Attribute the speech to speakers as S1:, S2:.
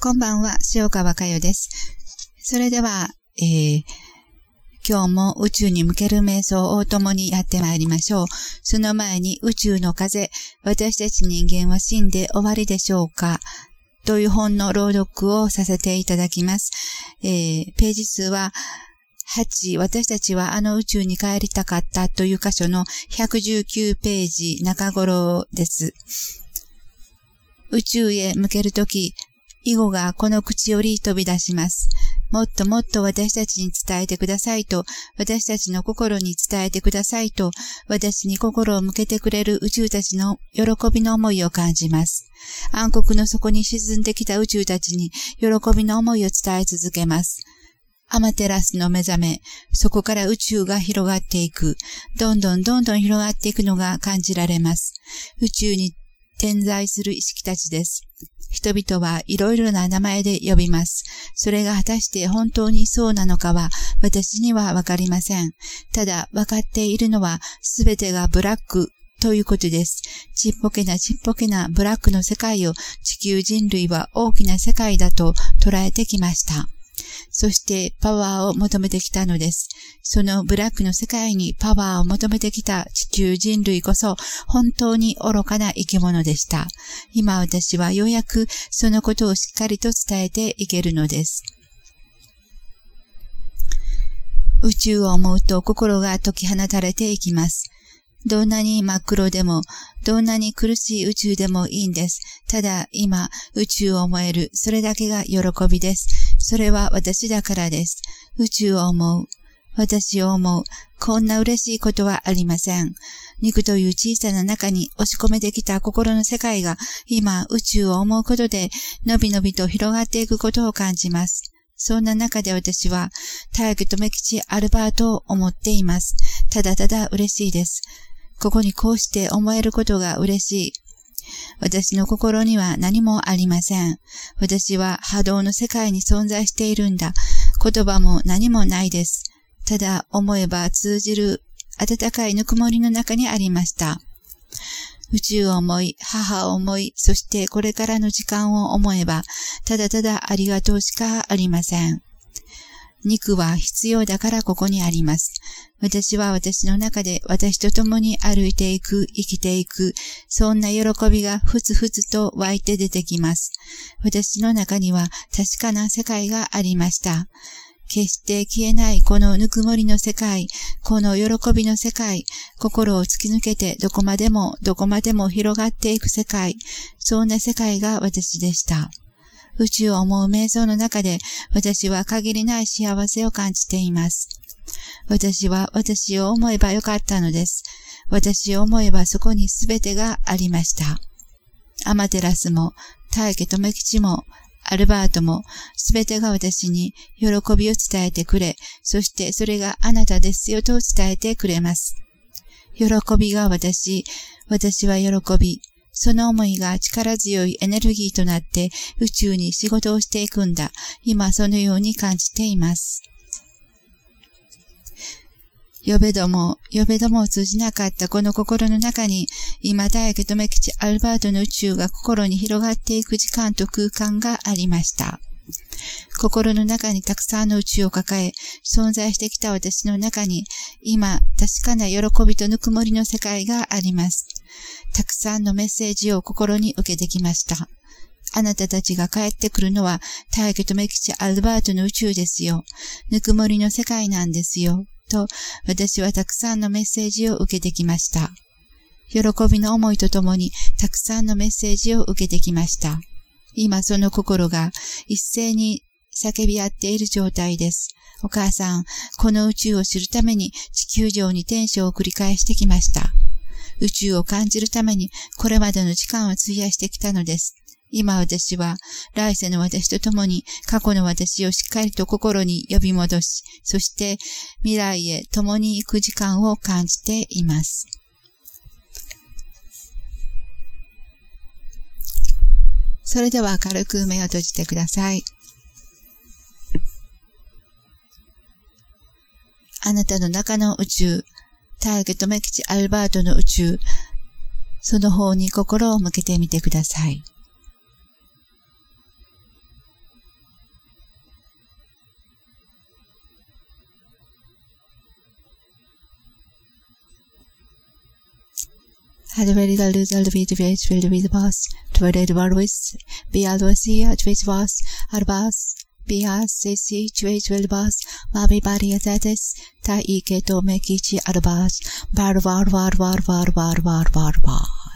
S1: こんばんは、塩川佳代です。それでは、えー、今日も宇宙に向ける瞑想を共にやってまいりましょう。その前に宇宙の風、私たち人間は死んで終わりでしょうか？という本の朗読をさせていただきます。えー、ページ数は8、私たちはあの宇宙に帰りたかったという箇所の119ページ中頃です。宇宙へ向けるとき、囲碁がこの口より飛び出します。もっともっと私たちに伝えてくださいと、私たちの心に伝えてくださいと、私に心を向けてくれる宇宙たちの喜びの思いを感じます。暗黒の底に沈んできた宇宙たちに喜びの思いを伝え続けます。アマテラスの目覚め、そこから宇宙が広がっていく。どんどんどんどん広がっていくのが感じられます。宇宙に点在する意識たちです。人々はいろいろな名前で呼びます。それが果たして本当にそうなのかは私にはわかりません。ただ分かっているのは全てがブラックということです。ちっぽけなちっぽけなブラックの世界を地球人類は大きな世界だと捉えてきました。そしてパワーを求めてきたのです。そのブラックの世界にパワーを求めてきた地球人類こそ本当に愚かな生き物でした。今私はようやくそのことをしっかりと伝えていけるのです。宇宙を思うと心が解き放たれていきます。どんなに真っ黒でも、どんなに苦しい宇宙でもいいんです。ただ今、宇宙を思える、それだけが喜びです。それは私だからです。宇宙を思う。私を思う。こんな嬉しいことはありません。肉という小さな中に押し込めてきた心の世界が今宇宙を思うことでのびのびと広がっていくことを感じます。そんな中で私は大と留吉アルバートを思っています。ただただ嬉しいです。ここにこうして思えることが嬉しい。私の心には何もありません。私は波動の世界に存在しているんだ。言葉も何もないです。ただ思えば通じる温かいぬくもりの中にありました。宇宙を思い、母を思い、そしてこれからの時間を思えば、ただただありがとうしかありません。肉は必要だからここにあります。私は私の中で私と共に歩いていく、生きていく、そんな喜びがふつふつと湧いて出てきます。私の中には確かな世界がありました。決して消えないこのぬくもりの世界、この喜びの世界、心を突き抜けてどこまでもどこまでも広がっていく世界、そんな世界が私でした。宇宙を思う瞑想の中で私は限りない幸せを感じています。私は私を思えばよかったのです。私を思えばそこに全てがありました。アマテラスも、大家留吉も、アルバートも、すべてが私に喜びを伝えてくれ、そしてそれがあなたですよと伝えてくれます。喜びが私、私は喜び、その思いが力強いエネルギーとなって宇宙に仕事をしていくんだ。今そのように感じています。呼べども、呼べどもを通じなかったこの心の中に、今大家留吉アルバートの宇宙が心に広がっていく時間と空間がありました。心の中にたくさんの宇宙を抱え、存在してきた私の中に、今、確かな喜びとぬくもりの世界があります。たくさんのメッセージを心に受けてきました。あなたたちが帰ってくるのは、大家とメキチアルバートの宇宙ですよ。ぬくもりの世界なんですよ。と、私はたくさんのメッセージを受けてきました。喜びの思いとともに、たくさんのメッセージを受けてきました。今その心が一斉に叫び合っている状態です。お母さん、この宇宙を知るために地球上に転生を繰り返してきました。宇宙を感じるためにこれまでの時間を費やしてきたのです。今私は来世の私と共に過去の私をしっかりと心に呼び戻し、そして未来へ共に行く時間を感じています。それでは軽く目を閉じてください。あなたの中の宇宙、ターゲットメキチアルバートの宇宙、その方に心を向けてみてください。البريد البيت بيت في البيت باس تبرد بروس بيالوسي أتويت باس أرباس بياس سيسي تشويت بالباس ما ببارية تاتس تا إيكي تومي كيتشي أرباس بار وار وار وار وار وار وار وار وار